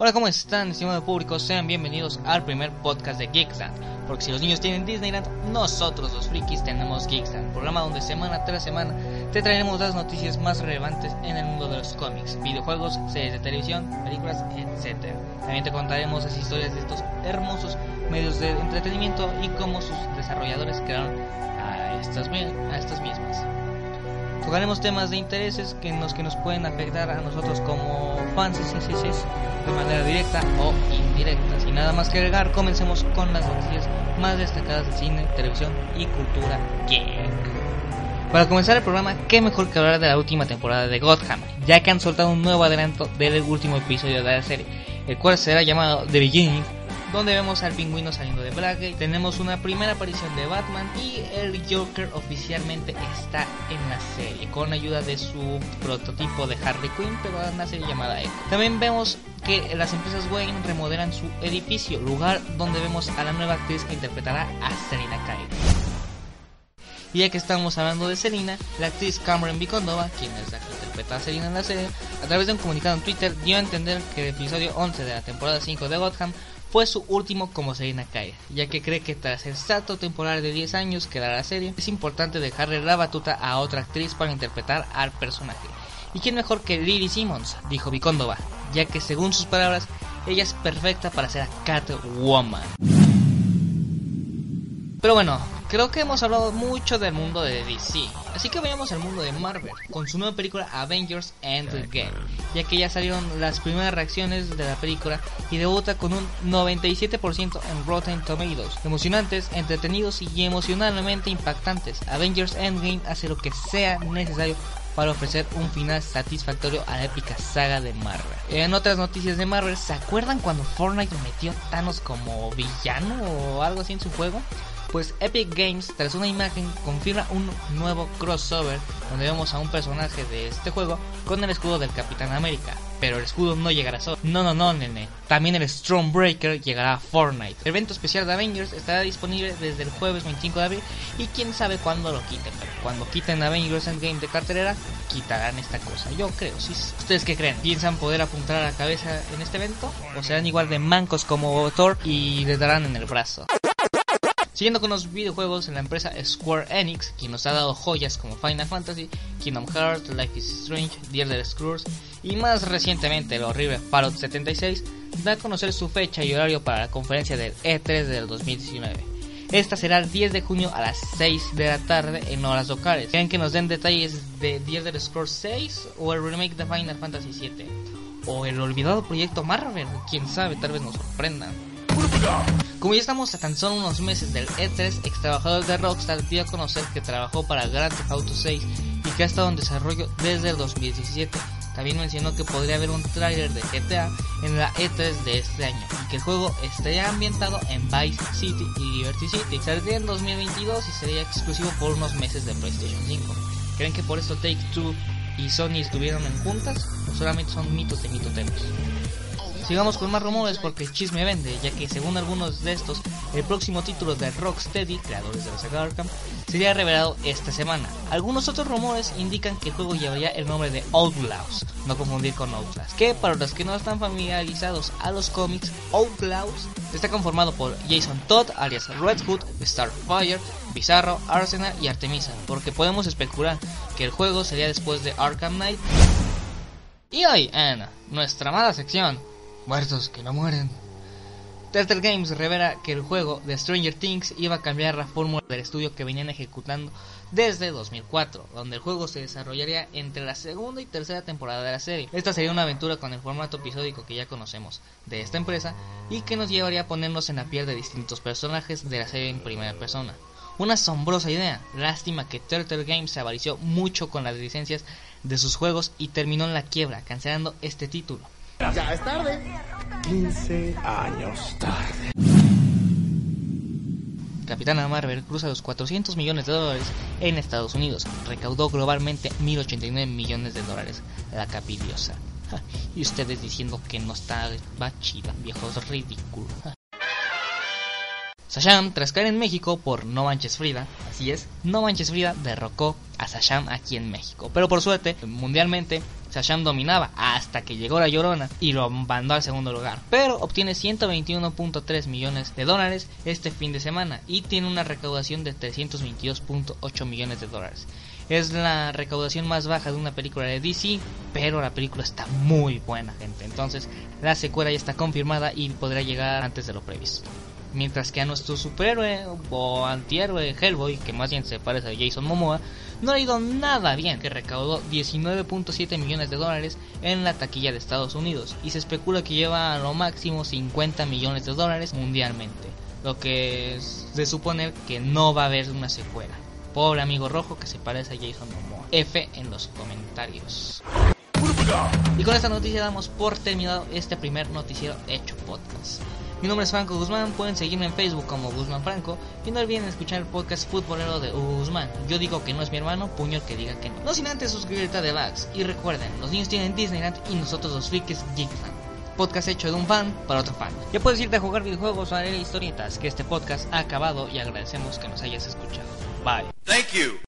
Hola, ¿cómo están, estimado público? Sean bienvenidos al primer podcast de Geekstand. Porque si los niños tienen Disneyland, nosotros los frikis tenemos Geekstand, programa donde semana tras semana te traeremos las noticias más relevantes en el mundo de los cómics, videojuegos, series de televisión, películas, etc. También te contaremos las historias de estos hermosos medios de entretenimiento y cómo sus desarrolladores crearon a estas, a estas mismas. Tocaremos temas de intereses que nos, que nos pueden afectar a nosotros como fans de manera directa o indirecta. Sin nada más que agregar, comencemos con las noticias más destacadas de cine, televisión y cultura geek. Para comenzar el programa, qué mejor que hablar de la última temporada de Gotham, ya que han soltado un nuevo adelanto del último episodio de la serie, el cual será llamado The Beginning donde vemos al pingüino saliendo de Blackgate. Tenemos una primera aparición de Batman y el Joker oficialmente está en la serie con ayuda de su prototipo de Harley Quinn, pero en una serie llamada Echo. También vemos que las empresas Wayne remodelan su edificio, lugar donde vemos a la nueva actriz que interpretará a Selina Kyle. Y ya que estamos hablando de Selina, la actriz Cameron Bicondova, quien es la que interpreta a Selina en la serie, a través de un comunicado en Twitter dio a entender que el episodio 11 de la temporada 5 de Gotham fue su último como Selina Kyle, ya que cree que tras el salto temporal de 10 años que dará la serie, es importante dejarle la batuta a otra actriz para interpretar al personaje. ¿Y quién mejor que Lily Simmons? dijo Vicondova, ya que según sus palabras, ella es perfecta para ser a Catwoman. Pero bueno, creo que hemos hablado mucho del mundo de DC, así que vayamos al mundo de Marvel, con su nueva película Avengers Endgame, ya que ya salieron las primeras reacciones de la película y debuta con un 97% en Rotten Tomatoes. Emocionantes, entretenidos y emocionalmente impactantes, Avengers Endgame hace lo que sea necesario para ofrecer un final satisfactorio a la épica saga de Marvel. En otras noticias de Marvel, ¿se acuerdan cuando Fortnite metió Thanos como villano o algo así en su juego? Pues Epic Games, tras una imagen, confirma un nuevo crossover donde vemos a un personaje de este juego con el escudo del Capitán América. Pero el escudo no llegará solo. No, no, no, nene. También el Stormbreaker llegará a Fortnite. El evento especial de Avengers estará disponible desde el jueves 25 de abril y quién sabe cuándo lo quiten. Pero cuando quiten Avengers Endgame de cartelera, quitarán esta cosa. Yo creo, sí. ¿Ustedes qué creen? ¿Piensan poder apuntar a la cabeza en este evento? ¿O serán igual de mancos como Thor y les darán en el brazo? Siguiendo con los videojuegos, en la empresa Square Enix, quien nos ha dado joyas como Final Fantasy, Kingdom Hearts, Life is Strange, The Elder Scrolls y más recientemente el horrible Fallout 76, da a conocer su fecha y horario para la conferencia del E3 del 2019. Esta será el 10 de junio a las 6 de la tarde en horas locales. ¿Quieren que nos den detalles de The Elder Scrolls 6 o el remake de Final Fantasy 7? O el olvidado proyecto Marvel, quién sabe, tal vez nos sorprendan. Como ya estamos a tan solo unos meses del E3, ex trabajador de Rockstar dio a conocer que trabajó para Grand Theft Auto 6 y que ha estado en desarrollo desde el 2017. También mencionó que podría haber un tráiler de GTA en la E3 de este año y que el juego estaría ambientado en Vice City y Liberty City. Saldría en 2022 y sería exclusivo por unos meses de PlayStation 5. ¿Creen que por eso Take Two y Sony estuvieron en juntas o solamente son mitos de mitoteros? Sigamos con más rumores porque el chisme vende, ya que según algunos de estos, el próximo título de Rocksteady, creadores de la saga Arkham, sería revelado esta semana. Algunos otros rumores indican que el juego llevaría el nombre de Outlaws, no confundir con Outlast, que para los que no están familiarizados a los cómics, Outlaws está conformado por Jason Todd, alias Red Hood, Starfire, Bizarro, Arsenal y Artemisa, porque podemos especular que el juego sería después de Arkham Knight. Y hoy en nuestra amada sección Muertos que no mueren. Telltale Games revela que el juego de Stranger Things iba a cambiar la fórmula del estudio que venían ejecutando desde 2004, donde el juego se desarrollaría entre la segunda y tercera temporada de la serie. Esta sería una aventura con el formato episódico que ya conocemos de esta empresa y que nos llevaría a ponernos en la piel de distintos personajes de la serie en primera persona. Una asombrosa idea, lástima que Turtle Games se avarició mucho con las licencias de sus juegos y terminó en la quiebra, cancelando este título. Ya es tarde. 15 años tarde. Capitana Marvel cruza los 400 millones de dólares en Estados Unidos. Recaudó globalmente 1.089 millones de dólares. La capidiosa. Y ustedes diciendo que no está va chida, viejos ridículos. Sasham, tras caer en México por No Manches Frida, así es, No Manches Frida derrocó a Sasham aquí en México. Pero por suerte, mundialmente, Shazam dominaba hasta que llegó la Llorona y lo mandó al segundo lugar, pero obtiene 121.3 millones de dólares este fin de semana y tiene una recaudación de 322.8 millones de dólares. Es la recaudación más baja de una película de DC, pero la película está muy buena, gente. Entonces, la secuela ya está confirmada y podrá llegar antes de lo previsto. Mientras que a nuestro superhéroe o antihéroe Hellboy, que más bien se parece a Jason Momoa, no ha ido nada bien, que recaudó 19.7 millones de dólares en la taquilla de Estados Unidos y se especula que lleva a lo máximo 50 millones de dólares mundialmente, lo que es de suponer que no va a haber una secuela. Pobre amigo rojo que se parece a Jason Momoa. F en los comentarios. Y con esta noticia damos por terminado este primer noticiero hecho podcast. Mi nombre es Franco Guzmán, pueden seguirme en Facebook como Guzmán Franco y no olviden escuchar el podcast futbolero de Guzmán. Yo digo que no es mi hermano, puño que diga que no. No sin antes suscribirte a The Bugs y recuerden, los niños tienen Disneyland y nosotros los frikis Geek Fan. Podcast hecho de un fan para otro fan. Ya puedes irte a jugar videojuegos o a leer historietas, que este podcast ha acabado y agradecemos que nos hayas escuchado. Bye. Thank you.